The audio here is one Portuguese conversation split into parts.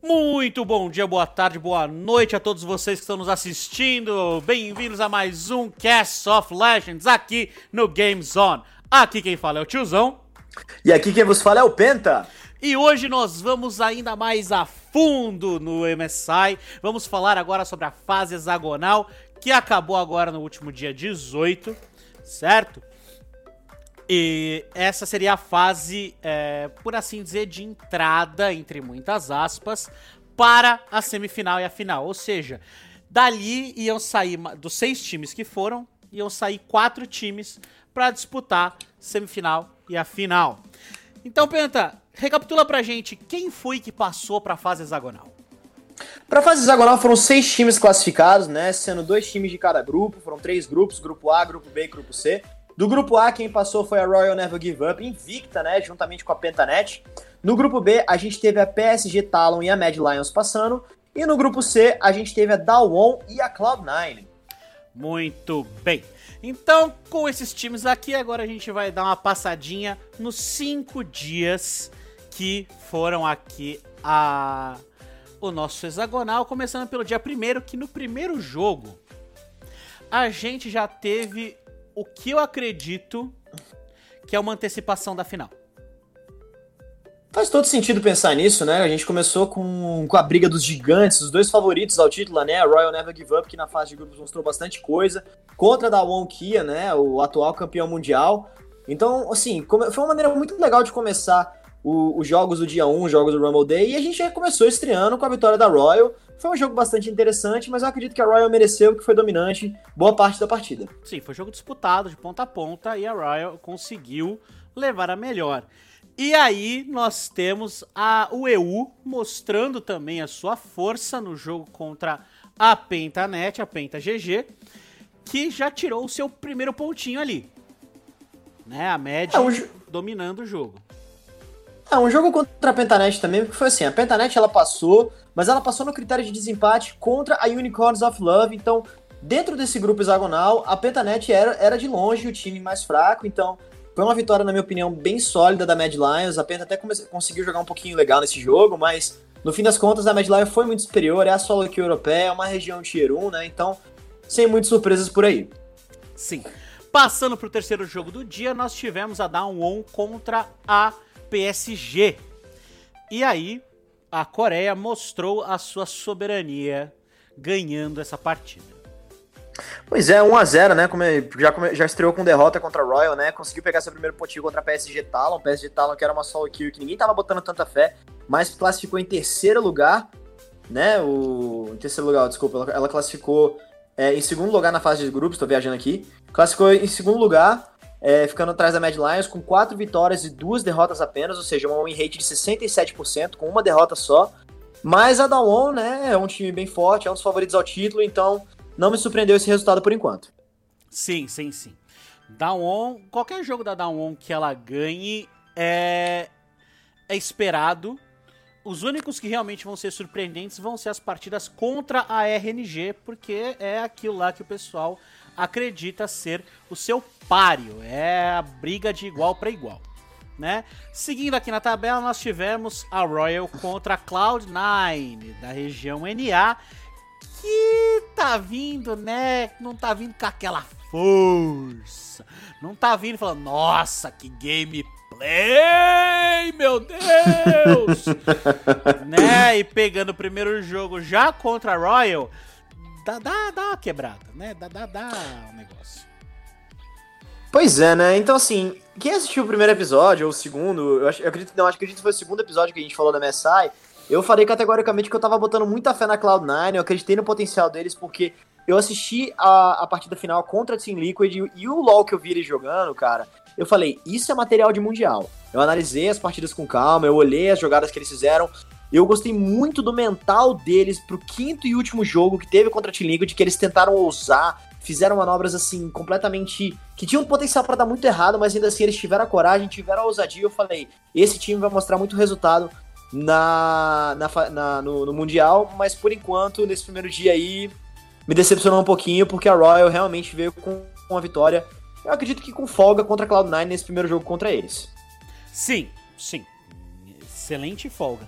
Muito bom dia, boa tarde, boa noite a todos vocês que estão nos assistindo. Bem-vindos a mais um Cast of Legends aqui no Game Zone. Aqui quem fala é o tiozão. E aqui quem vos fala é o Penta. E hoje nós vamos ainda mais a fundo no MSI. Vamos falar agora sobre a fase hexagonal que acabou agora no último dia 18, certo? E essa seria a fase, é, por assim dizer, de entrada, entre muitas aspas, para a semifinal e a final. Ou seja, dali iam sair, dos seis times que foram, iam sair quatro times para disputar semifinal e a final. Então, Penta, recapitula pra gente quem foi que passou para a fase hexagonal. Para a fase hexagonal foram seis times classificados, né? Sendo dois times de cada grupo, foram três grupos: grupo A, grupo B e grupo C. Do grupo A, quem passou foi a Royal Never Give Up, invicta, né? Juntamente com a Pentanet. No grupo B, a gente teve a PSG Talon e a Mad Lions passando. E no grupo C, a gente teve a Dawon e a Cloud9. Muito bem. Então, com esses times aqui, agora a gente vai dar uma passadinha nos cinco dias que foram aqui a o nosso hexagonal, começando pelo dia primeiro, que no primeiro jogo a gente já teve o que eu acredito que é uma antecipação da final. Faz todo sentido pensar nisso, né? A gente começou com, com a briga dos gigantes, os dois favoritos ao título, né? A Royal Never Give Up, que na fase de grupos mostrou bastante coisa, contra a Dawon Kia, né? O atual campeão mundial. Então, assim, foi uma maneira muito legal de começar os jogos do dia 1, os jogos do Rumble Day, e a gente já começou estreando com a vitória da Royal. Foi um jogo bastante interessante, mas eu acredito que a Royal mereceu, que foi dominante boa parte da partida. Sim, foi um jogo disputado de ponta a ponta e a Royal conseguiu levar a melhor. E aí nós temos a, EU mostrando também a sua força no jogo contra a Pentanet, a Penta GG, que já tirou o seu primeiro pontinho ali. Né? A média é um... dominando o jogo. É, um jogo contra a Pentanet também, porque foi assim, a Pentanet ela passou, mas ela passou no critério de desempate contra a Unicorns of Love, então dentro desse grupo hexagonal, a Pentanet era, era de longe o time mais fraco, então foi uma vitória, na minha opinião, bem sólida da Mad Lions, a Penta até conseguiu jogar um pouquinho legal nesse jogo, mas no fim das contas a Mad Lions foi muito superior, é a solo aqui europeia, é uma região tier 1, né, então sem muitas surpresas por aí. Sim. Passando para o terceiro jogo do dia, nós tivemos a Down On contra a PSG. E aí, a Coreia mostrou a sua soberania ganhando essa partida. Pois é, 1x0, né? já, já estreou com derrota contra a Royal, né? Conseguiu pegar seu primeiro pontinho contra a PSG Talon. PSG Talon que era uma solo kill que ninguém tava botando tanta fé, mas classificou em terceiro lugar, né? O, em terceiro lugar, desculpa, ela, ela classificou é, em segundo lugar na fase de grupos, tô viajando aqui. Classificou em segundo lugar é, ficando atrás da Mad Lions com quatro vitórias e duas derrotas apenas, ou seja, uma win rate de 67%, com uma derrota só. Mas a Dawon, né, é um time bem forte, é um dos favoritos ao título, então não me surpreendeu esse resultado por enquanto. Sim, sim, sim. Dawon, qualquer jogo da Dawon que ela ganhe é, é esperado. Os únicos que realmente vão ser surpreendentes vão ser as partidas contra a RNG, porque é aquilo lá que o pessoal acredita ser o seu páreo. É a briga de igual para igual. Né? Seguindo aqui na tabela, nós tivemos a Royal contra a Cloud9 da região NA, que tá vindo, né? Não tá vindo com aquela força. Não tá vindo falando, nossa, que gameplay, meu Deus! né? E pegando o primeiro jogo já contra a Royal, dá, dá, dá uma quebrada, né? Dá, dá, dá um negócio. Pois é, né? Então, assim, quem assistiu o primeiro episódio, ou o segundo, eu, acho, eu acredito, não, acho que acredito foi o segundo episódio que a gente falou da MSI, eu falei categoricamente que eu tava botando muita fé na Cloud9, eu acreditei no potencial deles, porque eu assisti a, a partida final contra a Team Liquid e, e o LoL que eu vi eles jogando, cara, eu falei, isso é material de mundial. Eu analisei as partidas com calma, eu olhei as jogadas que eles fizeram, eu gostei muito do mental deles pro quinto e último jogo que teve contra a Team Liquid, que eles tentaram ousar, fizeram manobras assim, completamente. que tinham potencial para dar muito errado, mas ainda assim eles tiveram a coragem, tiveram a ousadia. Eu falei, esse time vai mostrar muito resultado na, na, na no, no, Mundial, mas por enquanto, nesse primeiro dia aí, me decepcionou um pouquinho, porque a Royal realmente veio com uma vitória. Eu acredito que com folga contra a Cloud9 nesse primeiro jogo contra eles. Sim, sim. Excelente folga.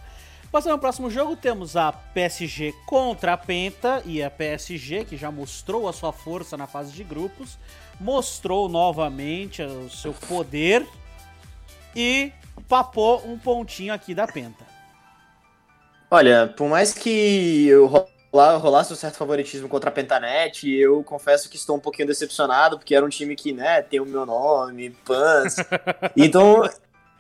Passando ao próximo jogo, temos a PSG contra a Penta e a PSG, que já mostrou a sua força na fase de grupos, mostrou novamente o seu poder e papou um pontinho aqui da Penta. Olha, por mais que eu rolasse um certo favoritismo contra a Pentanet, eu confesso que estou um pouquinho decepcionado, porque era um time que, né, tem o meu nome, Pans. então,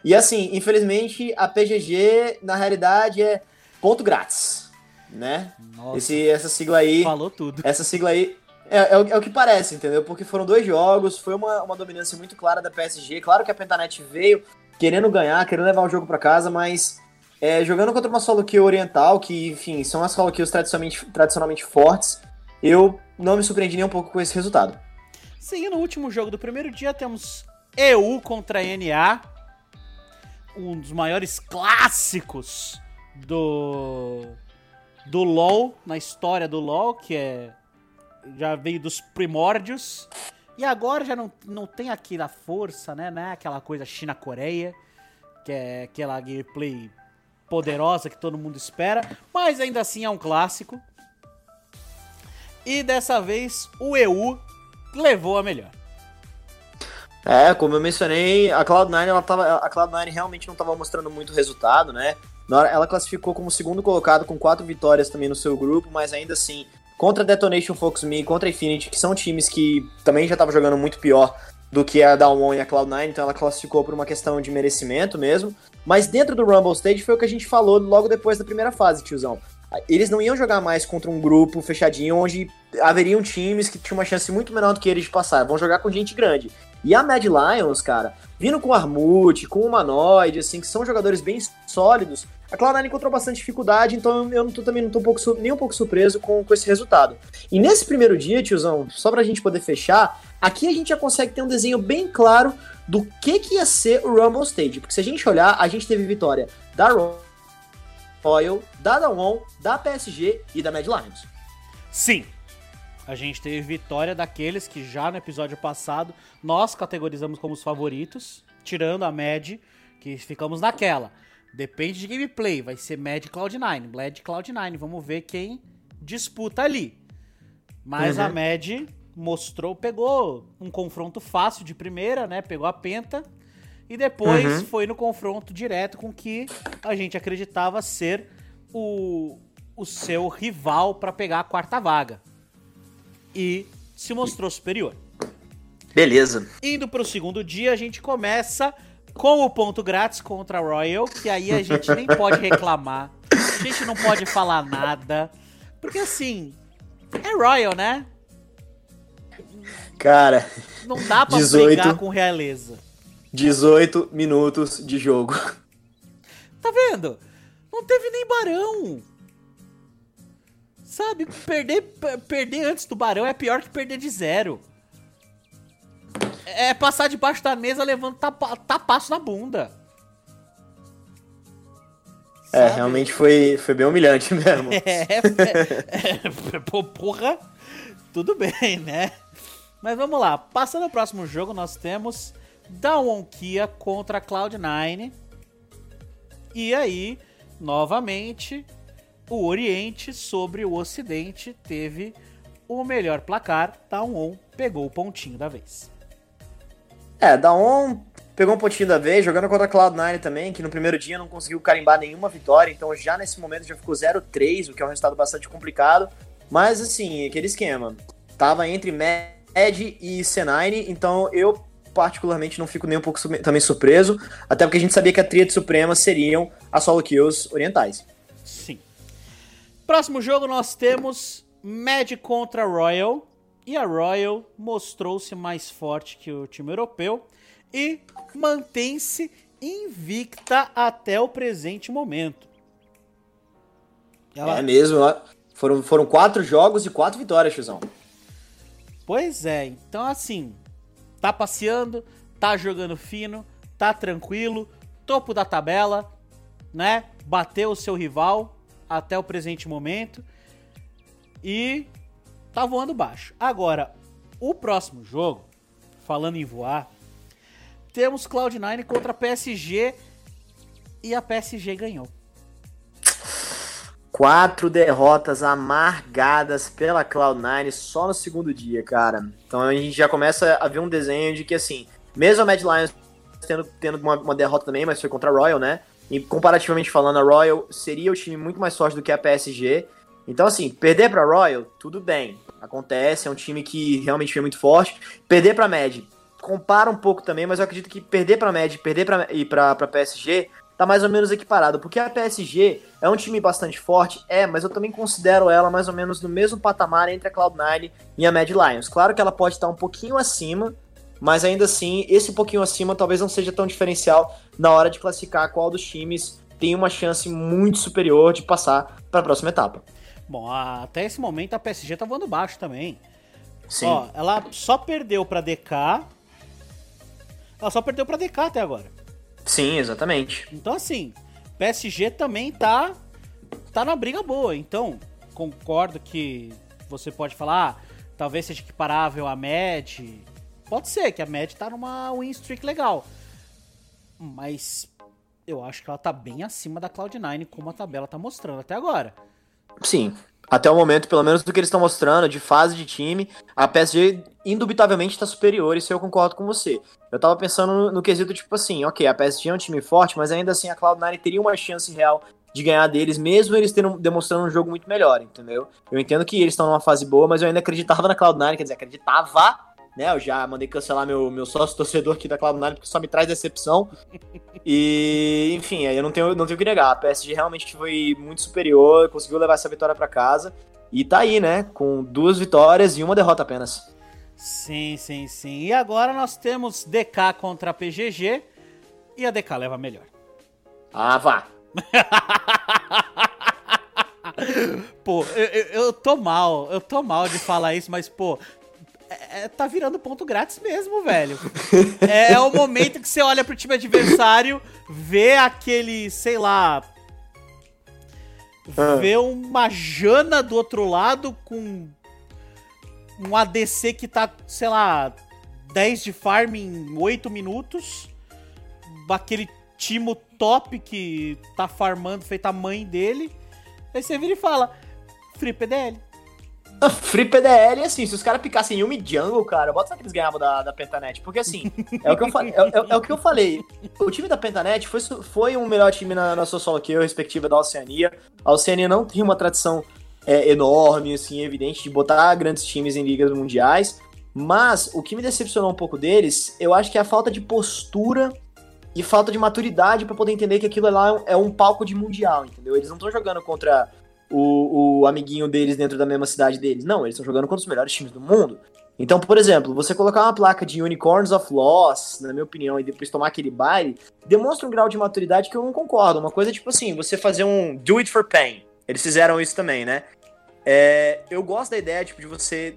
e assim, infelizmente, a PGG, na realidade, é ponto grátis, né? Nossa, Esse, essa sigla aí... falou tudo. Essa sigla aí é, é, o, é, o que parece, entendeu? Porque foram dois jogos, foi uma, uma dominância muito clara da PSG. Claro que a Pentanet veio querendo ganhar, querendo levar o jogo para casa, mas é, jogando contra uma solo kill oriental, que, enfim, são as solo kills tradicionalmente, tradicionalmente fortes, eu não me surpreendi nem um pouco com esse resultado. Seguindo o último jogo do primeiro dia, temos EU contra NA, um dos maiores clássicos do do LoL, na história do LoL, que é já veio dos primórdios. E agora já não, não tem aquela força, né? né? Aquela coisa China-Coreia, que é aquela gameplay poderosa que todo mundo espera, mas ainda assim é um clássico. E dessa vez o EU levou a melhor. É, como eu mencionei, a Cloud9 ela tava, a Cloud9 realmente não estava mostrando muito resultado, né? Ela classificou como segundo colocado com quatro vitórias também no seu grupo, mas ainda assim, contra a Detonation Fox Me, contra Infinity, que são times que também já estavam jogando muito pior do que a Down e a Cloud9, então ela classificou por uma questão de merecimento mesmo. Mas dentro do Rumble Stage foi o que a gente falou logo depois da primeira fase, tiozão. Eles não iam jogar mais contra um grupo fechadinho onde haveriam times que tinham uma chance muito menor do que eles de passar. Vão jogar com gente grande. E a Mad Lions, cara, vindo com o Armut, com Humanoid, assim, que são jogadores bem sólidos, a Cloud9 encontrou bastante dificuldade, então eu não tô, também não tô um pouco, nem um pouco surpreso com, com esse resultado. E nesse primeiro dia, tiozão, só pra gente poder fechar, aqui a gente já consegue ter um desenho bem claro do que, que ia ser o Rumble Stage. Porque se a gente olhar, a gente teve vitória da Royal, da Dawon, da PSG e da Mad Lions. Sim, a gente teve vitória daqueles que já no episódio passado nós categorizamos como os favoritos, tirando a Mad, que ficamos naquela. Depende de gameplay, vai ser Mad Cloud9, Blad Cloud9, vamos ver quem disputa ali. Mas uhum. a Mad mostrou, pegou um confronto fácil de primeira, né? Pegou a penta e depois uhum. foi no confronto direto com que a gente acreditava ser o, o seu rival para pegar a quarta vaga. E se mostrou superior. Beleza. Indo para o segundo dia, a gente começa com o ponto grátis contra a Royal, que aí a gente nem pode reclamar. A gente não pode falar nada. Porque assim, é Royal, né? Cara. Não dá pra 18, brigar com realeza. 18 minutos de jogo. Tá vendo? Não teve nem barão. Sabe, perder, perder antes do barão é pior que perder de zero. É passar debaixo da mesa levando tapa, tapaço na bunda. É, realmente foi, foi bem humilhante mesmo. É, é, é, porra, tudo bem, né? Mas vamos lá, passando ao próximo jogo, nós temos Dawn Kia contra Cloud9. E aí, novamente, o Oriente sobre o Ocidente teve o melhor placar. Dawn pegou o pontinho da vez. É, Dawn pegou um pontinho da vez, jogando contra a Cloud9 também, que no primeiro dia não conseguiu carimbar nenhuma vitória, então já nesse momento já ficou 0-3, o que é um resultado bastante complicado. Mas assim, aquele esquema. Tava entre Ed e C9, então eu particularmente não fico nem um pouco também surpreso, até porque a gente sabia que a tríade suprema seriam as solo kills orientais. Sim. Próximo jogo nós temos Mad contra Royal, e a Royal mostrou-se mais forte que o time europeu e mantém-se invicta até o presente momento. Ela... É mesmo, foram, foram quatro jogos e quatro vitórias, Chuzão. Pois é, então assim, tá passeando, tá jogando fino, tá tranquilo, topo da tabela, né? Bateu o seu rival até o presente momento e tá voando baixo. Agora, o próximo jogo, falando em voar, temos Cloud9 contra PSG e a PSG ganhou. quatro derrotas amargadas pela Cloud9 só no segundo dia, cara. Então a gente já começa a ver um desenho de que, assim, mesmo a Mad Lions tendo, tendo uma, uma derrota também, mas foi contra a Royal, né? E comparativamente falando, a Royal seria o time muito mais forte do que a PSG. Então, assim, perder pra Royal, tudo bem. Acontece, é um time que realmente foi muito forte. Perder pra Mad, compara um pouco também, mas eu acredito que perder pra Mad perder pra, e pra, pra PSG tá mais ou menos equiparado, porque a PSG é um time bastante forte, é, mas eu também considero ela mais ou menos no mesmo patamar entre a Cloud9 e a Mad Lions. Claro que ela pode estar um pouquinho acima, mas ainda assim, esse pouquinho acima talvez não seja tão diferencial na hora de classificar qual dos times tem uma chance muito superior de passar para a próxima etapa. Bom, até esse momento a PSG tá voando baixo também. Sim. Ó, ela só perdeu para DK. Ela só perdeu para DK até agora. Sim, exatamente. Então, assim, PSG também tá, tá na briga boa. Então, concordo que você pode falar, ah, talvez seja equiparável a Med. Pode ser que a Med tá numa win streak legal. Mas eu acho que ela tá bem acima da Cloud9, como a tabela tá mostrando até agora. Sim, até o momento, pelo menos do que eles estão mostrando, de fase de time, a PSG indubitavelmente está superior, isso eu concordo com você. Eu tava pensando no, no, quesito, tipo assim, ok, a PSG é um time forte, mas ainda assim a Cloud9 teria uma chance real de ganhar deles, mesmo eles terem, demonstrando um jogo muito melhor, entendeu? Eu entendo que eles estão numa fase boa, mas eu ainda acreditava na Cloud9, quer dizer, acreditava, né? Eu já mandei cancelar meu, meu sócio torcedor aqui da Cloud9, porque só me traz decepção. E, enfim, aí eu não tenho, não tenho que negar. A PSG realmente foi muito superior, conseguiu levar essa vitória para casa. E tá aí, né? Com duas vitórias e uma derrota apenas. Sim, sim, sim. E agora nós temos DK contra a PGG e a DK leva melhor. Ah, vá. pô, eu, eu, eu, tô mal, eu tô mal de falar isso, mas, pô, é, é, tá virando ponto grátis mesmo, velho. é, é o momento que você olha pro time adversário, vê aquele, sei lá. Ah. Vê uma Jana do outro lado com um ADC que tá, sei lá, 10 de farm em 8 minutos. Aquele Timo top que tá farmando feita a mãe dele. Aí você vira e fala: Free PDL. Free PDL, assim, se os caras picassem Yumi Jungle, cara, bota que eles ganhavam da, da Pentanet. Porque, assim, é o, que eu falei, é, é, é, o que eu falei. O time da Pentanet foi, foi um melhor time na, na sua solo kill, respectiva da Oceania. A Oceania não tem uma tradição é, enorme, assim, evidente, de botar grandes times em ligas mundiais. Mas o que me decepcionou um pouco deles, eu acho que é a falta de postura e falta de maturidade para poder entender que aquilo lá é um palco de mundial, entendeu? Eles não estão jogando contra o, o amiguinho deles dentro da mesma cidade deles. Não, eles estão jogando contra os melhores times do mundo. Então, por exemplo, você colocar uma placa de Unicorns of Loss, na minha opinião, e depois tomar aquele baile, demonstra um grau de maturidade que eu não concordo. Uma coisa tipo assim, você fazer um do it for pain. Eles fizeram isso também, né? É, eu gosto da ideia tipo, de você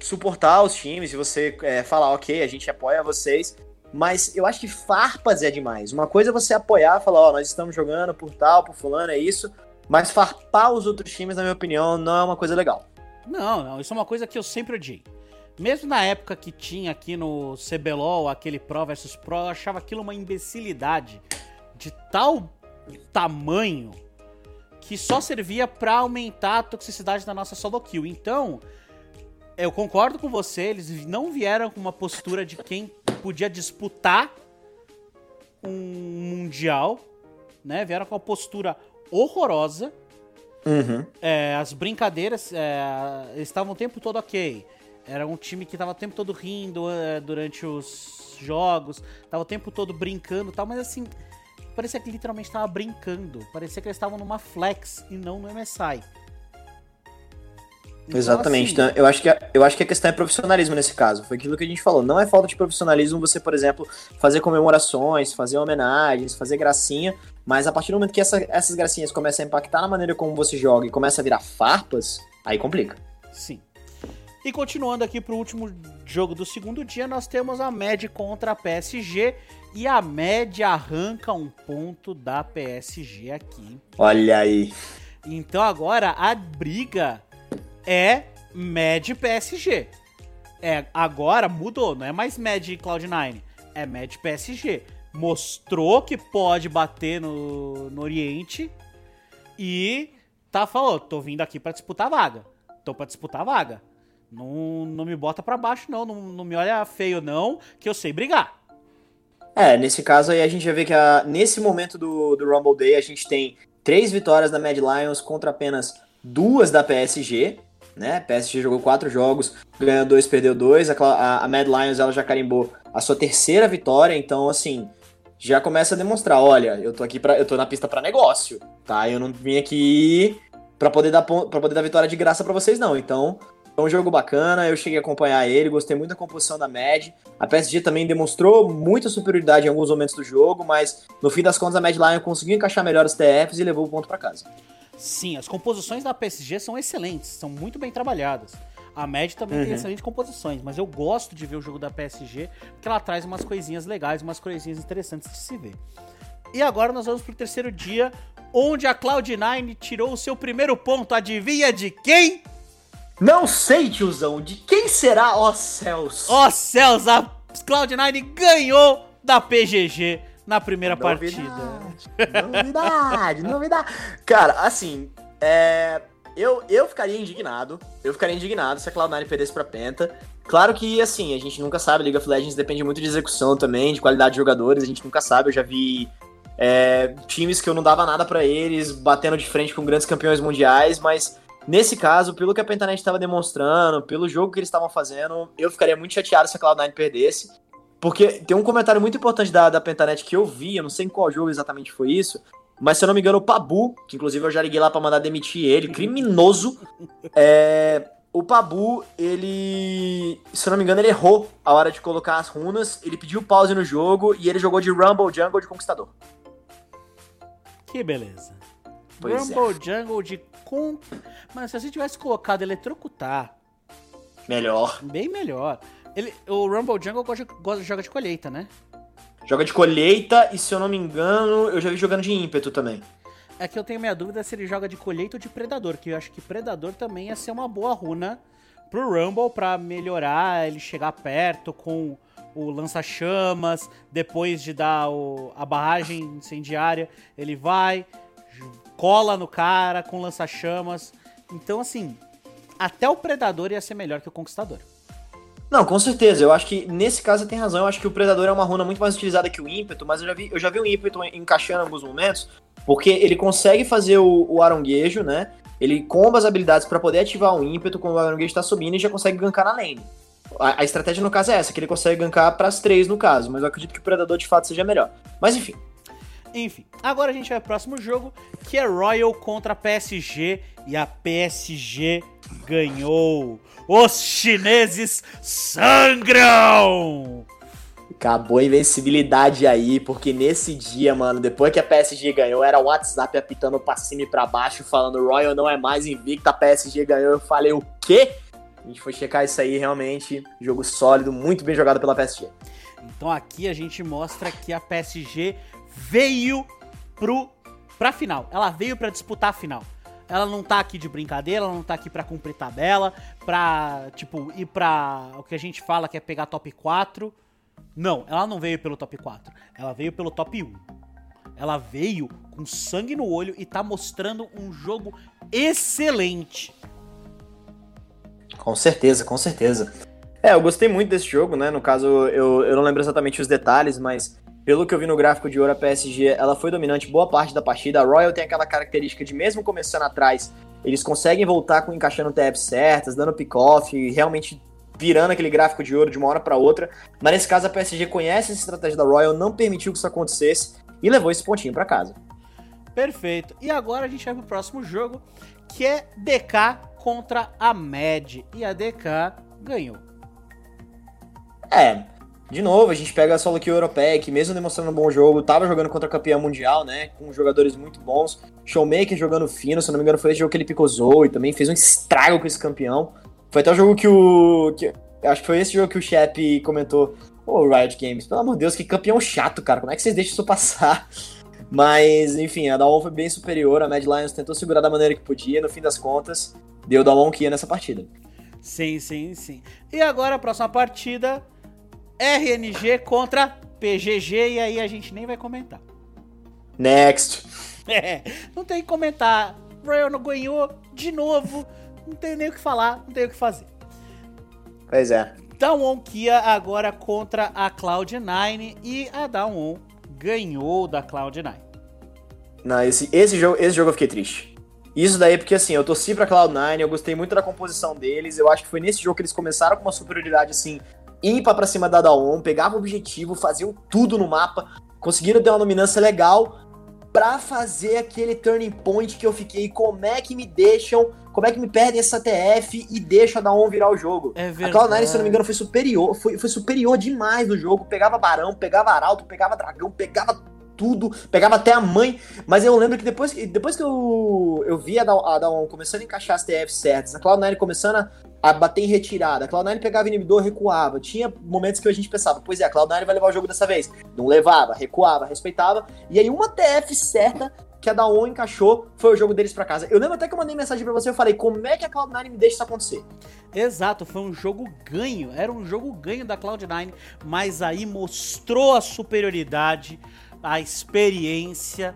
suportar os times, de você é, falar, ok, a gente apoia vocês, mas eu acho que farpas é demais. Uma coisa é você apoiar, falar, ó, oh, nós estamos jogando por tal, por fulano, é isso. Mas farpar os outros times, na minha opinião, não é uma coisa legal. Não, não, isso é uma coisa que eu sempre odiei. Mesmo na época que tinha aqui no CBLOL aquele Pro versus Pro, eu achava aquilo uma imbecilidade de tal tamanho que só servia para aumentar a toxicidade da nossa solo kill. Então, eu concordo com você, eles não vieram com uma postura de quem podia disputar um mundial, né? Vieram com uma postura horrorosa. Uhum. É, as brincadeiras, é, estavam o tempo todo ok. Era um time que tava o tempo todo rindo é, durante os jogos, tava o tempo todo brincando e tal, mas assim, parecia que literalmente tava brincando. Parecia que eles estavam numa flex e não no MSI. Então, Exatamente. Assim... Então, eu, acho que a, eu acho que a questão é profissionalismo nesse caso. Foi aquilo que a gente falou. Não é falta de profissionalismo você, por exemplo, fazer comemorações, fazer homenagens, fazer gracinha. Mas a partir do momento que essa, essas gracinhas começam a impactar na maneira como você joga e começa a virar farpas, aí complica. Sim. E continuando aqui pro último jogo do segundo dia, nós temos a MED contra a PSG. E a MED arranca um ponto da PSG aqui. Olha aí. Então agora a briga é Mad PSG. É, agora mudou, não é mais Mad Cloud9, é Mad PSG. Mostrou que pode bater no, no Oriente e tá falou, tô vindo aqui para disputar a vaga. Tô para disputar a vaga. Não, não me bota para baixo, não. não. Não me olha feio, não, que eu sei brigar. É, nesse caso aí a gente já vê que a, nesse momento do, do Rumble Day a gente tem três vitórias da Mad Lions contra apenas duas da PSG, né? PSG jogou quatro jogos, ganhou dois, perdeu dois. A, a, Mad Lions ela já carimbou a sua terceira vitória, então assim já começa a demonstrar, olha, eu tô aqui para eu tô na pista para negócio, tá? Eu não vim aqui para poder dar para poder dar vitória de graça para vocês não. Então, é um jogo bacana, eu cheguei a acompanhar ele, gostei muito da composição da Mad. A PSG também demonstrou muita superioridade em alguns momentos do jogo, mas no fim das contas a Mad Lion conseguiu encaixar melhor os TFs e levou o ponto para casa. Sim, as composições da PSG são excelentes, são muito bem trabalhadas. A Mad também uhum. tem excelentes composições, mas eu gosto de ver o jogo da PSG porque ela traz umas coisinhas legais, umas coisinhas interessantes de se ver. E agora nós vamos pro terceiro dia, onde a Cloud9 tirou o seu primeiro ponto. Adivinha de quem? Não sei, tiozão. De quem será, ó céus? Ó céus, a Cloud9 ganhou da PGG na primeira novidade, partida. Novidade, novidade. Cara, assim, é, eu, eu ficaria indignado. Eu ficaria indignado se a Cloud9 perdesse pra Penta. Claro que, assim, a gente nunca sabe. League of Legends depende muito de execução também, de qualidade de jogadores. A gente nunca sabe. Eu já vi é, times que eu não dava nada para eles, batendo de frente com grandes campeões mundiais, mas nesse caso, pelo que a Pentanet estava demonstrando, pelo jogo que eles estavam fazendo, eu ficaria muito chateado se a Cloud9 perdesse. Porque tem um comentário muito importante da, da Pentanet que eu vi, eu não sei em qual jogo exatamente foi isso, mas se eu não me engano, o Pabu, que inclusive eu já liguei lá para mandar demitir ele, criminoso. É, o Pabu, ele. Se eu não me engano, ele errou a hora de colocar as runas. Ele pediu pause no jogo e ele jogou de Rumble Jungle de Conquistador. Que beleza. Pois Rumble é. Jungle de Con. Mas se a gente tivesse colocado Eletrocutar. Melhor. Bem melhor. Ele, o Rumble Jungle gosta, gosta, joga de colheita, né? Joga de colheita e, se eu não me engano, eu já vi jogando de ímpeto também. É que eu tenho minha dúvida se ele joga de colheita ou de predador, que eu acho que predador também ia ser uma boa runa pro Rumble pra melhorar, ele chegar perto com o lança-chamas, depois de dar o, a barragem incendiária, ele vai, cola no cara com lança-chamas. Então, assim, até o Predador ia ser melhor que o Conquistador. Não, com certeza. Eu acho que nesse caso você tem razão. Eu acho que o Predador é uma runa muito mais utilizada que o ímpeto, mas eu já vi, eu já vi o ímpeto encaixando em alguns momentos, porque ele consegue fazer o, o aronguejo, né? Ele comba as habilidades para poder ativar o ímpeto quando o aronguejo tá subindo e já consegue gankar na lane. A, a, estratégia no caso é essa, que ele consegue gankar para as três no caso, mas eu acredito que o Predador de fato seja melhor. Mas enfim. Enfim, agora a gente vai pro próximo jogo, que é Royal contra PSG, e a PSG ganhou. Os chineses sangram! Acabou a invencibilidade aí, porque nesse dia, mano, depois que a PSG ganhou, era o WhatsApp apitando pra cima e pra baixo, falando Royal não é mais invicta, a PSG ganhou. Eu falei, o quê? A gente foi checar isso aí, realmente, jogo sólido, muito bem jogado pela PSG. Então aqui a gente mostra que a PSG veio pro, pra final. Ela veio para disputar a final. Ela não tá aqui de brincadeira, ela não tá aqui pra cumprir tabela, pra, tipo, ir pra o que a gente fala que é pegar top 4. Não, ela não veio pelo top 4. Ela veio pelo top 1. Ela veio com sangue no olho e tá mostrando um jogo excelente. Com certeza, com certeza. É, eu gostei muito desse jogo, né? No caso, eu, eu não lembro exatamente os detalhes, mas pelo que eu vi no gráfico de ouro, a PSG ela foi dominante boa parte da partida. A Royal tem aquela característica de, mesmo começando atrás, eles conseguem voltar com encaixando TFs certas, dando pick-off, realmente virando aquele gráfico de ouro de uma hora para outra. Mas nesse caso, a PSG conhece essa estratégia da Royal, não permitiu que isso acontecesse e levou esse pontinho para casa. Perfeito. E agora a gente vai pro próximo jogo, que é DK contra a Mad. E a DK ganhou. É, de novo, a gente pega a solo que europeia, que mesmo demonstrando um bom jogo, tava jogando contra a campeã mundial, né? Com jogadores muito bons. Showmaker jogando fino, se não me engano, foi esse jogo que ele picosou e também fez um estrago com esse campeão. Foi até o jogo que o. Que, acho que foi esse jogo que o Shep comentou. Ô, oh, Riot Games, pelo amor de Deus, que campeão chato, cara. Como é que vocês deixam isso passar? Mas, enfim, a Dawn foi bem superior. A Mad Lions tentou segurar da maneira que podia. No fim das contas, deu Dawn que ia nessa partida. Sim, sim, sim. E agora a próxima partida RNG contra PGG e aí a gente nem vai comentar. Next. É, não tem que comentar. Royal não ganhou de novo. Não tenho nem o que falar, não tenho o que fazer. Pois é. Down Kia agora contra a Cloud9 e a Down ganhou da Cloud9. Não, esse, esse, jogo, esse jogo eu fiquei triste. Isso daí porque, assim, eu torci pra Cloud9, eu gostei muito da composição deles, eu acho que foi nesse jogo que eles começaram com uma superioridade, assim, ímpar pra cima da Dawn, pegavam o objetivo, faziam tudo no mapa, conseguiram ter uma dominância legal pra fazer aquele turning point que eu fiquei, como é que me deixam, como é que me perdem essa TF e deixam a Dawn virar o jogo. É A Cloud9, se eu não me engano, foi superior, foi, foi superior demais no jogo, pegava Barão, pegava Arauto, pegava Dragão, pegava tudo, pegava até a mãe, mas eu lembro que depois, depois que eu, eu vi a Dawn começando a encaixar as TFs certas, a Cloud9 começando a, a bater em retirada, a Cloud9 pegava inibidor, recuava, tinha momentos que a gente pensava, pois é, a Cloud9 vai levar o jogo dessa vez, não levava, recuava, respeitava, e aí uma TF certa que a Dawn encaixou foi o jogo deles pra casa. Eu lembro até que eu mandei mensagem pra você, eu falei, como é que a Cloud9 me deixa isso acontecer? Exato, foi um jogo ganho, era um jogo ganho da Cloud9, mas aí mostrou a superioridade, a experiência,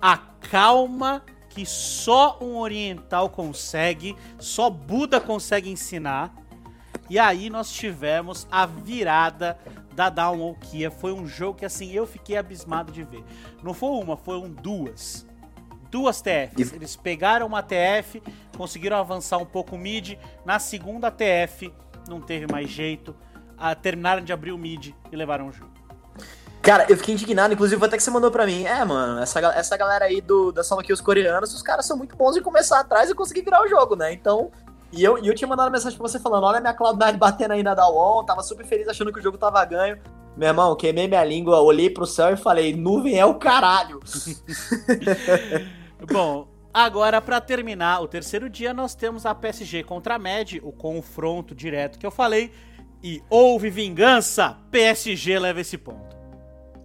a calma que só um oriental consegue, só Buda consegue ensinar. E aí nós tivemos a virada da Down Kia. Foi um jogo que assim eu fiquei abismado de ver. Não foi uma, foram duas. Duas TFs. Eles pegaram uma TF, conseguiram avançar um pouco o mid. Na segunda TF, não teve mais jeito. Ah, terminaram de abrir o mid e levaram o jogo. Cara, eu fiquei indignado, inclusive até que você mandou pra mim. É, mano, essa, essa galera aí do, da sala aqui, os coreanos, os caras são muito bons em começar atrás e conseguir virar o jogo, né? Então. E eu, e eu tinha mandado mensagem pra você falando: olha a minha Cloud9 batendo aí na Dawon, tava super feliz achando que o jogo tava ganho. Meu irmão, queimei minha língua, olhei pro céu e falei: nuvem é o caralho. Bom, agora pra terminar o terceiro dia, nós temos a PSG contra a MED, o confronto direto que eu falei. E houve vingança, PSG leva esse ponto.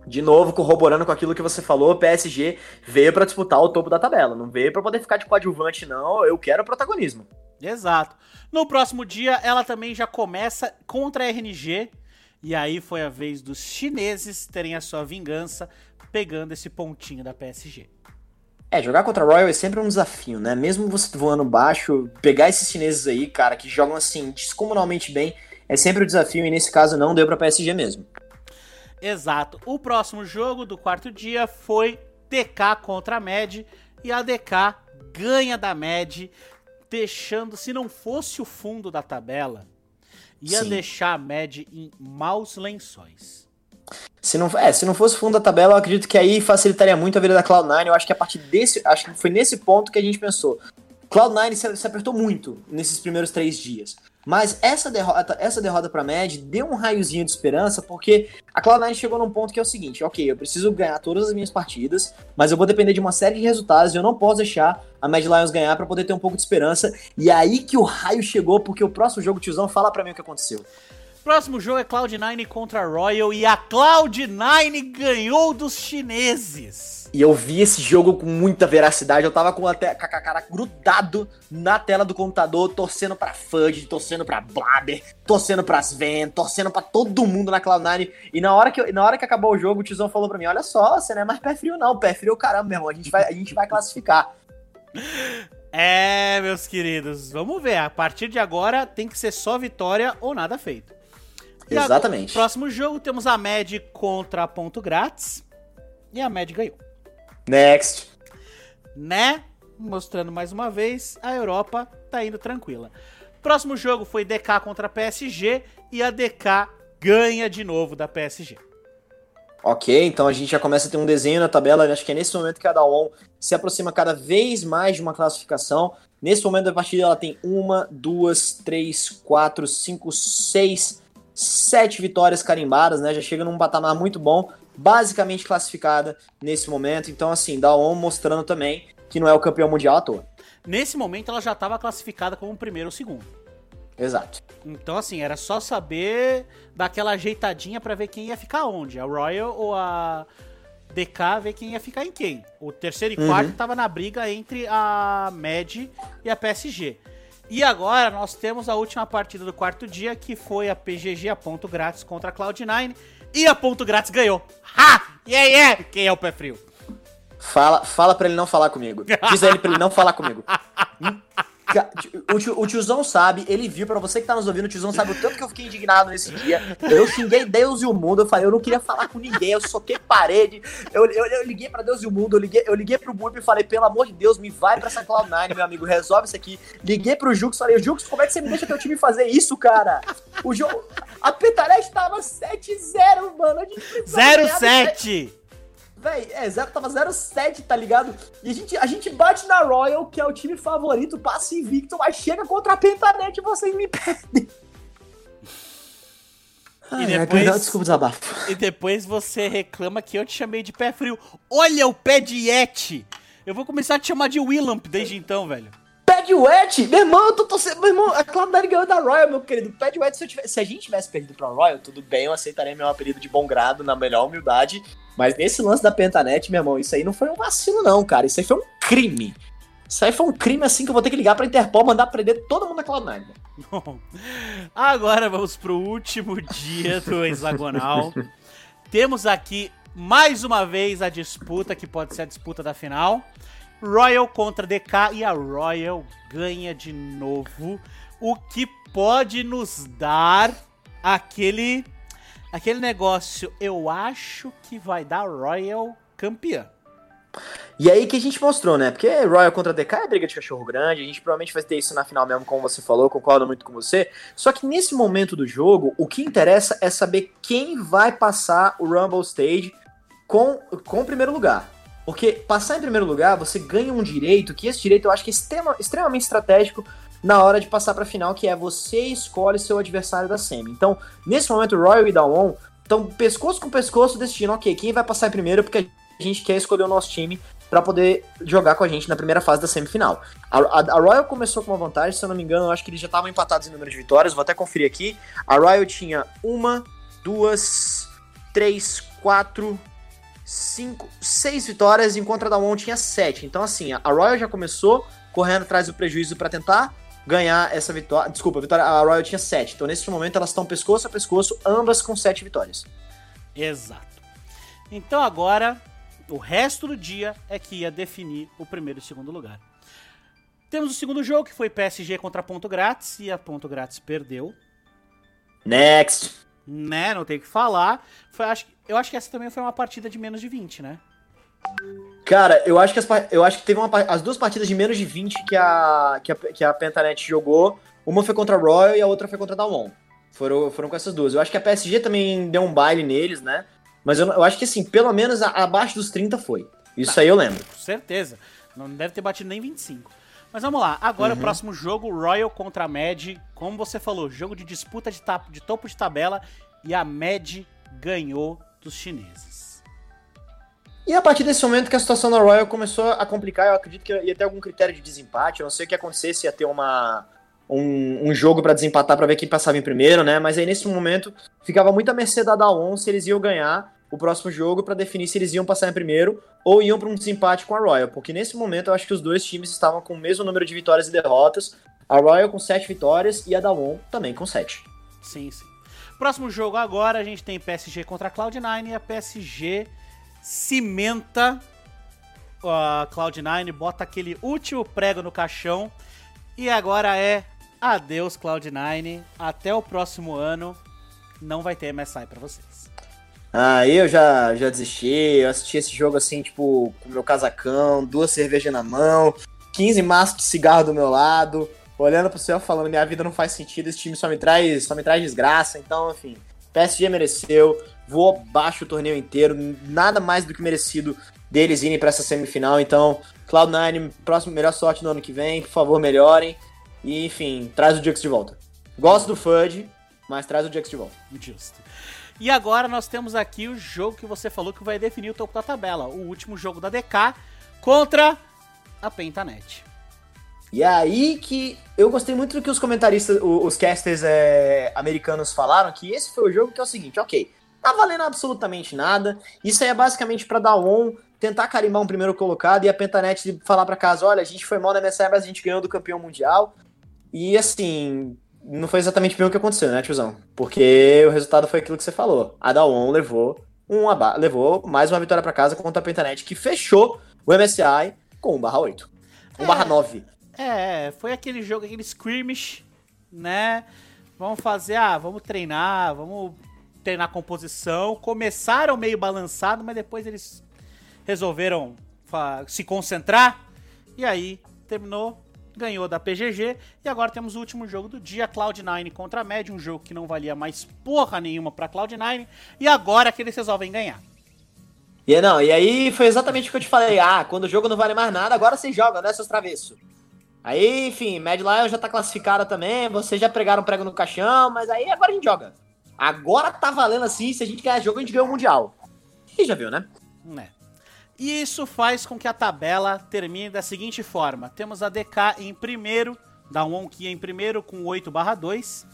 De novo, corroborando com aquilo que você falou, PSG veio pra disputar o topo da tabela. Não veio pra poder ficar de coadjuvante, não. Eu quero protagonismo. Exato. No próximo dia, ela também já começa contra a RNG. E aí foi a vez dos chineses terem a sua vingança, pegando esse pontinho da PSG. É, jogar contra a Royal é sempre um desafio, né? Mesmo você voando baixo, pegar esses chineses aí, cara, que jogam assim, descomunalmente bem, é sempre um desafio e nesse caso não deu pra PSG mesmo. Exato. O próximo jogo do quarto dia foi DK contra a MED. E a DK ganha da MED, deixando, se não fosse o fundo da tabela, ia Sim. deixar a MED em maus lençóis. Se não, é, se não fosse fundo da tabela, eu acredito que aí facilitaria muito a vida da Cloud9. Eu acho que a partir desse. Acho que foi nesse ponto que a gente pensou. Cloud9 se, se apertou muito nesses primeiros três dias. Mas essa derrota, essa derrota pra Mad deu um raiozinho de esperança, porque a Cloud9 chegou num ponto que é o seguinte: ok, eu preciso ganhar todas as minhas partidas, mas eu vou depender de uma série de resultados e eu não posso deixar a Mad Lions ganhar pra poder ter um pouco de esperança. E aí que o raio chegou, porque o próximo jogo, tiozão, fala pra mim o que aconteceu. Próximo jogo é Cloud9 contra a Royal e a Cloud9 ganhou dos chineses. E eu vi esse jogo com muita veracidade. Eu tava com, com a cara grudado na tela do computador, torcendo pra Fudge, torcendo pra Blabber, torcendo pra Sven, torcendo pra todo mundo na Cloud9. E na hora, que eu- na hora que acabou o jogo, o tiozão falou pra mim: Olha só, você não é mais pé frio, não. Pé frio, caramba, meu irmão. A gente vai, a gente vai classificar. É, meus queridos, vamos ver. A partir de agora tem que ser só vitória ou nada feito. E agora, Exatamente. próximo jogo temos a MED contra a Ponto Grátis. E a MED ganhou. Next. Né? Mostrando mais uma vez, a Europa tá indo tranquila. Próximo jogo foi DK contra a PSG e a DK ganha de novo da PSG. Ok, então a gente já começa a ter um desenho na tabela. Acho que é nesse momento que a Daon se aproxima cada vez mais de uma classificação. Nesse momento da partida, ela tem uma, duas, três, quatro, cinco, seis, sete vitórias carimbadas, né? Já chega num patamar muito bom, basicamente classificada nesse momento. Então, assim, Daon mostrando também que não é o campeão mundial à toa. Nesse momento ela já estava classificada como primeiro ou segundo. Exato. Então, assim, era só saber dar aquela ajeitadinha pra ver quem ia ficar onde. A Royal ou a DK, ver quem ia ficar em quem. O terceiro e Uhum. quarto tava na briga entre a MED e a PSG. E agora nós temos a última partida do quarto dia, que foi a PGG, a ponto grátis contra a Cloud9. E a ponto grátis ganhou. Ha! Yeah, yeah! Quem é o pé frio? Fala, fala pra ele não falar comigo. Diz a ele pra ele não falar comigo. Tio, o tiozão sabe, ele viu, pra você que tá nos ouvindo, o tiozão sabe o tanto que eu fiquei indignado nesse dia. Eu xinguei Deus e o mundo, eu falei, eu não queria falar com ninguém, eu soquei parede. Eu, eu, eu liguei pra Deus e o mundo, eu liguei, eu liguei pro Burp e falei, pelo amor de Deus, me vai pra essa Cloud9, meu amigo, resolve isso aqui. Liguei pro Jux, falei, Jux, como é que você me deixa teu time fazer isso, cara? O jogo. A Petarete tava 7-0, mano. 0-7! Véi, é, zero, tava 0-7, tá ligado? E a gente, a gente bate na Royal, que é o time favorito, passa invicto, mas chega contra a Pentanet e vocês me perdem. E depois, é, desculpa desabafo. E depois você reclama que eu te chamei de pé frio. Olha o pé de Yeti! Eu vou começar a te chamar de Willamp desde então, velho. Pé de Wet? Meu irmão, eu tô torcendo. Meu irmão, a Cloud9 ganhou da Royal, meu querido. Pé de Wet, se, tivesse, se a gente tivesse perdido pra Royal, tudo bem, eu aceitaria meu apelido de bom grado, na melhor humildade. Mas nesse lance da Pentanet, meu irmão, isso aí não foi um vacilo, não, cara. Isso aí foi um crime. Isso aí foi um crime assim que eu vou ter que ligar pra Interpol mandar prender todo mundo da Cloud9. Bom, agora vamos pro último dia do hexagonal. Temos aqui mais uma vez a disputa, que pode ser a disputa da final. Royal contra DK e a Royal ganha de novo, o que pode nos dar aquele aquele negócio, eu acho que vai dar Royal campeã. E aí que a gente mostrou, né? Porque Royal contra DK é briga de cachorro grande, a gente provavelmente vai ter isso na final mesmo, como você falou, concordo muito com você. Só que nesse momento do jogo, o que interessa é saber quem vai passar o Rumble Stage com, com o primeiro lugar. Porque passar em primeiro lugar, você ganha um direito, que esse direito eu acho que é extrema, extremamente estratégico na hora de passar para a final, que é você escolhe seu adversário da semi. Então, nesse momento, Royal e Dawon estão pescoço com pescoço decidindo, ok, quem vai passar primeiro, porque a gente quer escolher o nosso time para poder jogar com a gente na primeira fase da semifinal. A, a, a, Royal começou com uma vantagem, se eu não me engano, eu acho que eles já estavam empatados em número de vitórias, vou até conferir aqui. A Royal tinha uma, duas, três, quatro, cinco, seis vitórias, enquanto a Dawon tinha sete. Então, assim, a Royal já começou correndo atrás do prejuízo para tentar ganhar essa vitória. Desculpa, a, vitória, a Royal tinha 7. Então, nesse momento, elas estão pescoço a pescoço, ambas com 7 vitórias. Exato. Então, agora, o resto do dia é que ia definir o primeiro e segundo lugar. Temos o segundo jogo, que foi PSG contra Ponto Grátis, e a Ponto Grátis perdeu. Next! Né, não tem o que falar. Foi, acho, eu acho que essa também foi uma partida de menos de 20, né? Cara, eu acho que, as, eu acho que teve uma, as duas partidas de menos de 20 que a, que a, que a Pentanet jogou. Uma foi contra a Royal e a outra foi contra a Dawon. Foram, foram com essas duas. Eu acho que a PSG também deu um baile neles, né? Mas eu, eu acho que, assim, pelo menos a, abaixo dos 30 foi. Isso tá, aí eu lembro. Com certeza. Não deve ter batido nem 25. Mas vamos lá. Agora uhum. o próximo jogo, Royal contra a Med. Como você falou, jogo de disputa de, de topo de tabela. E a Med ganhou dos chineses. E a partir desse momento que a situação na Royal começou a complicar, eu acredito que ia ter algum critério de desempate. Eu não sei o que acontecesse, ia ter uma, um, um jogo para desempatar para ver quem passava em primeiro, né? Mas aí nesse momento ficava muito a mercê da Daon se eles iam ganhar o próximo jogo para definir se eles iam passar em primeiro ou iam para um desempate com a Royal, porque nesse momento eu acho que os dois times estavam com o mesmo número de vitórias e derrotas. A Royal com 7 vitórias e a Dawon também com 7. Sim, sim. Próximo jogo agora a gente tem PSG contra a Cloud9 e a PSG cimenta a Cloud9, bota aquele último prego no caixão e agora é adeus Cloud9, até o próximo ano não vai ter MSI para vocês. Ah, eu já, já desisti, eu assisti esse jogo assim, tipo, com meu casacão, duas cervejas na mão, 15 maços de cigarro do meu lado, olhando pro céu falando, minha vida não faz sentido, esse time só me traz, só me traz desgraça, então, enfim, PSG mereceu, voou abaixo o torneio inteiro, nada mais do que merecido deles irem para essa semifinal. Então, Cloud9, próximo, melhor sorte no ano que vem, por favor, melhorem. E, enfim, traz o Jux de volta. Gosto do FUD, mas traz o Jux de volta. Justo. E agora nós temos aqui o jogo que você falou que vai definir o topo da tabela. O último jogo da DK contra a Pentanet. E aí que eu gostei muito do que os comentaristas, os casters é, americanos falaram, que esse foi o jogo que é o seguinte, ok, tá valendo absolutamente nada, isso aí é basicamente para dar on, tentar carimbar um primeiro colocado e a Pentanet falar para casa, olha, a gente foi mal na MSI, mas a gente ganhou do campeão mundial, e assim, não foi exatamente bem o que aconteceu, né, tiozão? Porque o resultado foi aquilo que você falou, a Daon levou um levou mais uma vitória para casa contra a Pentanet, que fechou o MSI com 1/8. 1/9. É, foi aquele jogo, aquele skirmish, né? Vamos fazer, ah, vamos treinar, vamos treinar composição. Começaram meio balançado, mas depois eles resolveram se concentrar. E aí, terminou, ganhou da PGG. E agora temos o último jogo do dia, Cloud9 contra a Med, um jogo que não valia mais porra nenhuma pra Cloud9. E agora que eles resolvem ganhar. E não, e aí foi exatamente o que eu te falei. Ah, quando o jogo não vale mais nada, agora vocês jogam, né, seus travessos? Aí, enfim, Mad Lion já tá classificada também, vocês já pregaram prego no caixão, mas aí agora a gente joga. Agora tá valendo assim, se a gente ganhar jogo, a gente ganha o Mundial. E já viu, né? É. E isso faz com que a tabela termine da seguinte forma. Temos a DK em primeiro, da Wonky em primeiro com 8 2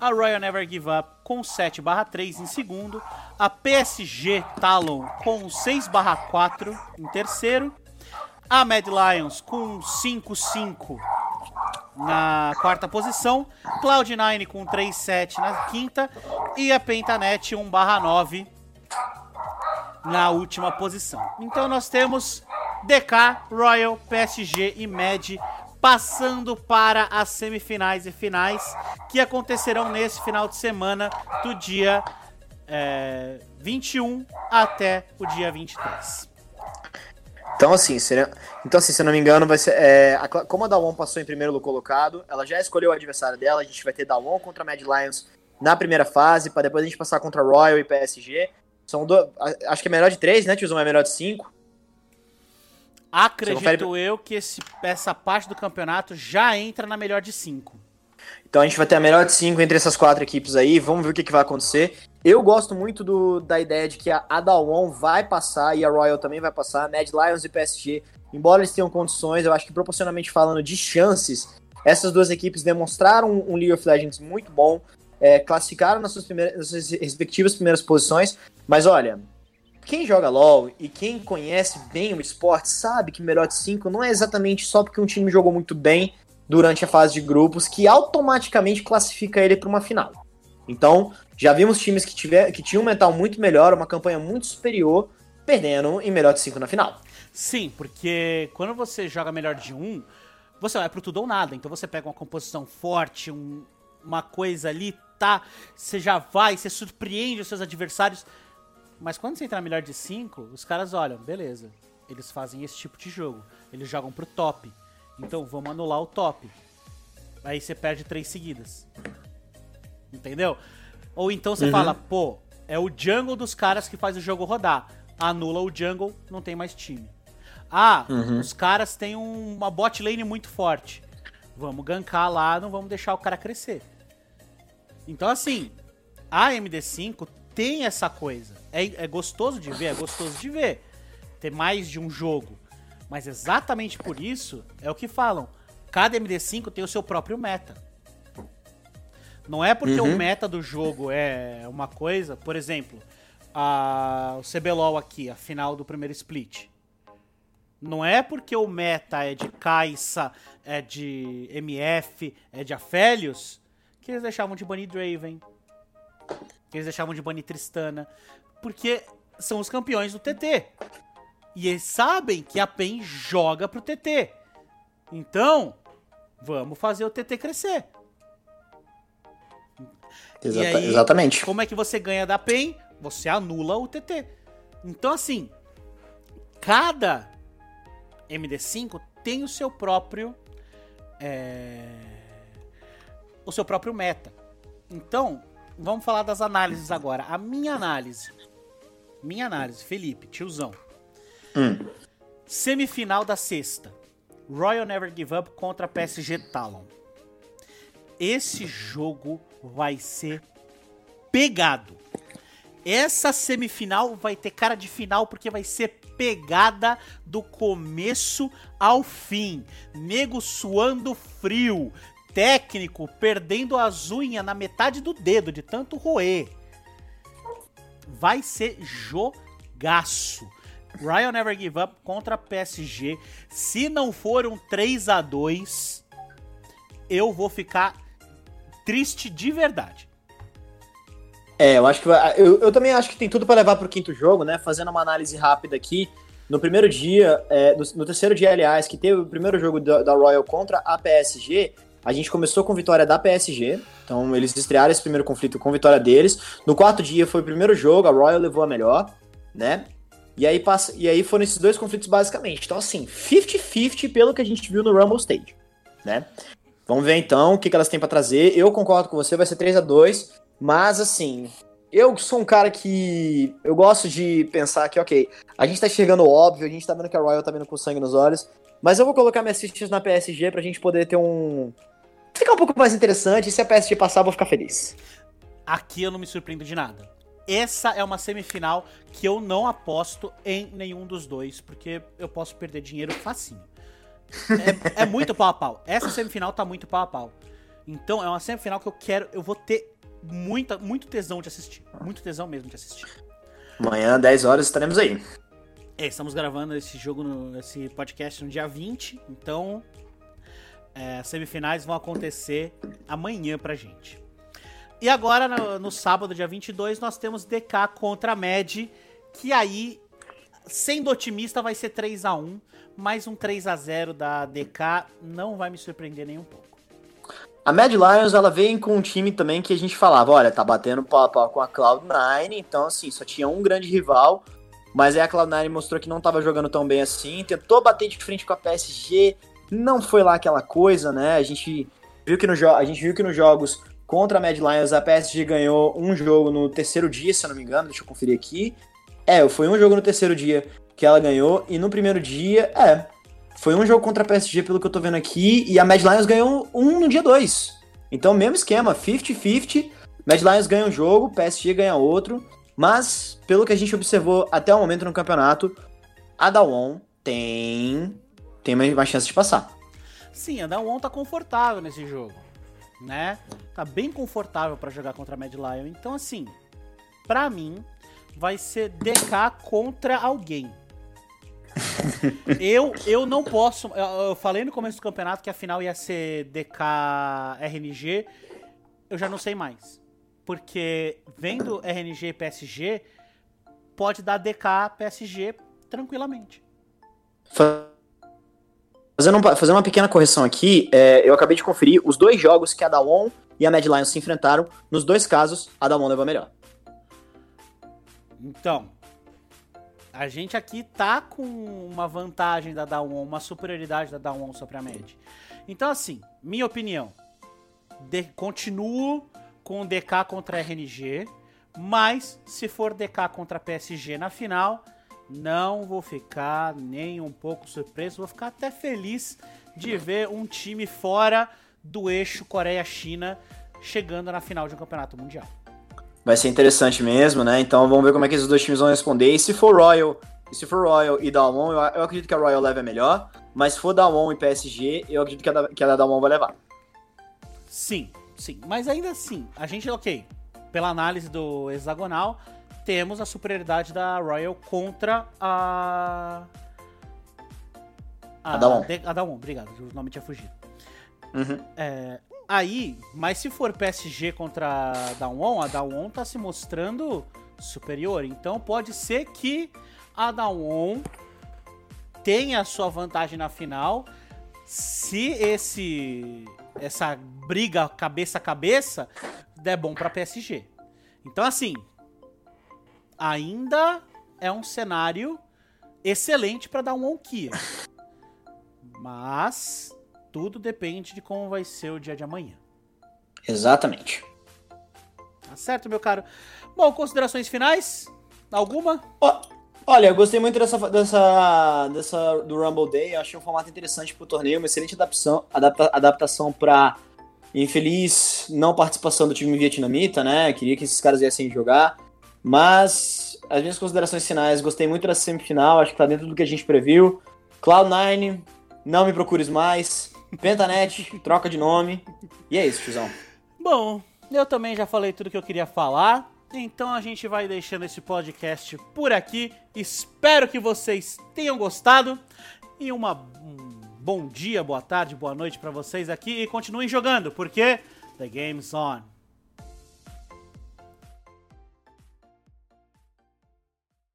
a Royal Never Give Up com 7 3 em segundo, a PSG Talon com 6 4 em terceiro, a Mad Lions com 5-5 na quarta posição, Cloud9 com 3-7 na quinta. E a Pentanet 1-9 na última posição. Então nós temos DK, Royal, PSG e Mad passando para as semifinais e finais que acontecerão nesse final de semana do dia é, 21 até o dia 23. Então assim, seria, então assim, se eu não me engano, vai ser, é, a, como a Dawon passou em primeiro colocado, ela já escolheu o adversário dela, a gente vai ter Dawon contra Mad Lions na primeira fase, para depois a gente passar contra Royal e PSG. São do, acho que é melhor de três, né, Tiozão? É melhor de cinco. Acredito confere... eu que esse, essa parte do campeonato já entra na melhor de cinco. Então a gente vai ter a melhor de cinco entre essas quatro equipes aí. Vamos ver o que, que vai acontecer. Eu gosto muito do, da ideia de que a Adalon vai passar e a Royal também vai passar. Mad Lions e PSG, embora eles tenham condições, eu acho que proporcionalmente falando de chances, essas duas equipes demonstraram um League of Legends muito bom. É, classificaram nas suas, primeiras, nas suas respectivas primeiras posições. Mas olha, quem joga LoL e quem conhece bem o esporte sabe que melhor de 5 não é exatamente só porque um time jogou muito bem durante a fase de grupos que automaticamente classifica ele para uma final. Então, já vimos times que, tiver, que tinham um mental muito melhor, uma campanha muito superior, perdendo em melhor de 5 na final. Sim, porque quando você joga melhor de um, você vai pro tudo ou nada. Então você pega uma composição forte, um, uma coisa ali, tá? Você já vai, você surpreende os seus adversários. Mas quando você entrar melhor de 5, os caras olham, beleza, eles fazem esse tipo de jogo. Eles jogam pro top. Então vamos anular o top. Aí você perde três seguidas. Entendeu? Ou então você uhum. fala, pô, é o jungle dos caras que faz o jogo rodar. Anula o jungle, não tem mais time. Ah, uhum. os caras têm um, uma bot lane muito forte. Vamos gankar lá, não vamos deixar o cara crescer. Então, assim, a MD5 tem essa coisa. É, é gostoso de ver, é gostoso de ver. Ter mais de um jogo. Mas exatamente por isso é o que falam. Cada MD5 tem o seu próprio meta. Não é porque uhum. o meta do jogo é uma coisa, por exemplo, a, o CBLOL aqui, a final do primeiro split. Não é porque o meta é de Kai'Sa, é de MF, é de Aphelios, que eles deixavam de banir Draven, que eles deixavam de banir Tristana, porque são os campeões do TT. E eles sabem que a PEN joga pro TT. Então, vamos fazer o TT crescer. Exata aí, exatamente. Como é que você ganha da PEN? Você anula o TT. Então, assim, cada MD5 tem o seu próprio. É, o seu próprio meta. Então, vamos falar das análises agora. A minha análise. Minha análise, Felipe, tiozão. Hum. Semifinal da sexta. Royal Never Give Up contra PSG Talon. Esse jogo vai ser pegado. Essa semifinal vai ter cara de final porque vai ser pegada do começo ao fim. Nego suando frio. Técnico perdendo as unhas na metade do dedo de tanto roer. Vai ser jogaço. Ryan Never Give Up contra PSG. Se não for um 3 a 2 eu vou ficar triste de verdade. É, eu acho que eu, eu também acho que tem tudo para levar pro quinto jogo, né? Fazendo uma análise rápida aqui, no primeiro dia, é, no, no, terceiro dia, aliás, que teve o primeiro jogo da, da, Royal contra a PSG, a gente começou com vitória da PSG. Então eles estrearam esse primeiro conflito com vitória deles. No quarto dia foi o primeiro jogo, a Royal levou a melhor, né? E aí, passa, e aí foram esses dois conflitos basicamente. Então, assim, 50-50 pelo que a gente viu no Rumble Stage, né? Vamos ver então o que, que elas têm para trazer. Eu concordo com você, vai ser 3 a 2 mas assim, eu sou um cara que eu gosto de pensar que, ok, a gente tá chegando óbvio, a gente tá vendo que a Royal tá vindo com sangue nos olhos, mas eu vou colocar minhas fichas na PSG pra gente poder ter um. Ficar um pouco mais interessante, e se a PSG passar, eu vou ficar feliz. Aqui eu não me surpreendo de nada. Essa é uma semifinal que eu não aposto em nenhum dos dois, porque eu posso perder dinheiro facinho. É, é muito pau a pau. Essa semifinal tá muito pau a pau. Então é uma semifinal que eu quero, eu vou ter muita, muito tesão de assistir. Muito tesão mesmo de assistir. Amanhã, 10 horas, estaremos aí. É, estamos gravando esse jogo, no, esse podcast no dia 20, então é, semifinais vão acontecer amanhã pra gente. E agora, no, no, sábado, dia 22, nós temos DK contra a Med, que aí, sendo otimista, vai ser 3 a 1 mas um 3 a 0 da DK não vai me surpreender nem um pouco. A Mad Lions, ela vem com um time também que a gente falava, olha, tá batendo pau a pau com a Cloud9, então assim, só tinha um grande rival, mas aí a Cloud9 mostrou que não tava jogando tão bem assim, tentou bater de frente com a PSG, não foi lá aquela coisa, né? A gente viu que, no a gente viu que nos jogos contra a Mad Lions a PSG ganhou um jogo no terceiro dia, se eu não me engano, deixa eu conferir aqui. É, foi um jogo no terceiro dia que ela ganhou, e no primeiro dia, é, foi um jogo contra a PSG, pelo que eu tô vendo aqui, e a Mad Lions ganhou um no dia 2. Então, mesmo esquema, 50-50. Mad Lions ganha um jogo, PSG ganha outro. Mas, pelo que a gente observou até o momento no campeonato, a Dawon tem, tem uma chance de passar. Sim, a Dawon tá confortável nesse jogo, né? Tá bem confortável para jogar contra a Mad Lion. Então, assim, para mim, vai ser DK contra alguém eu, eu não posso. Eu, eu, falei no começo do campeonato que a final ia ser DK RNG. Eu já não sei mais. Porque vendo RNG e PSG, pode dar DK PSG tranquilamente. Fazendo, fazendo uma pequena correção aqui, é, eu acabei de conferir os dois jogos que a Dawon e a Mad Lions se enfrentaram. Nos dois casos, a Dawon levou melhor. Então, a gente aqui tá com uma vantagem da Dawn, uma superioridade da Dawn sobre a Med. Então, assim, minha opinião, de, continuo com DK contra RNG, mas se for DK contra PSG na final, não vou ficar nem um pouco surpreso, vou ficar até feliz de ver um time fora do eixo Coreia-China chegando na final de um campeonato mundial. Vai ser interessante mesmo, né? Então vamos ver como é que esses dois times vão responder. E se for Royal, e se for Royal e Dalmon, eu, eu acredito que a Royal leva melhor. Mas se for Dalmon e PSG, eu acredito que a, que a da Dalmon vai levar. Sim, sim. Mas ainda assim, a gente, ok, pela análise do hexagonal, temos a superioridade da Royal contra a. A, a Dalmon. A Dalmon, obrigado, o nome tinha fugido. Uhum. É, Aí, mas se for PSG contra a Dawon, a Dawon tá se mostrando superior. Então pode ser que a Dawon tenha a sua vantagem na final se esse essa briga cabeça a cabeça der bom para PSG. Então assim, ainda é um cenário excelente para dar um Kia. Mas tudo depende de como vai ser o dia de amanhã. Exatamente. Tá certo, meu caro. Bom, considerações finais? Alguma? olha, eu gostei muito dessa, dessa, dessa do Rumble Day. Eu achei um formato interessante pro torneio, uma excelente adaptação, adapta, adaptação pra infeliz não participação do time vietnamita, né? Queria que esses caras viessem jogar. Mas as minhas considerações finais, gostei muito da semifinal, acho que tá dentro do que a gente previu. Cloud9, não me procures mais. Pentanet, troca de nome. E é isso, tiozão. Bom, eu também já falei tudo que eu queria falar. Então a gente vai deixando esse podcast por aqui. Espero que vocês tenham gostado. E uma, um bom dia, boa tarde, boa noite para vocês aqui. E continuem jogando, porque The Game's On.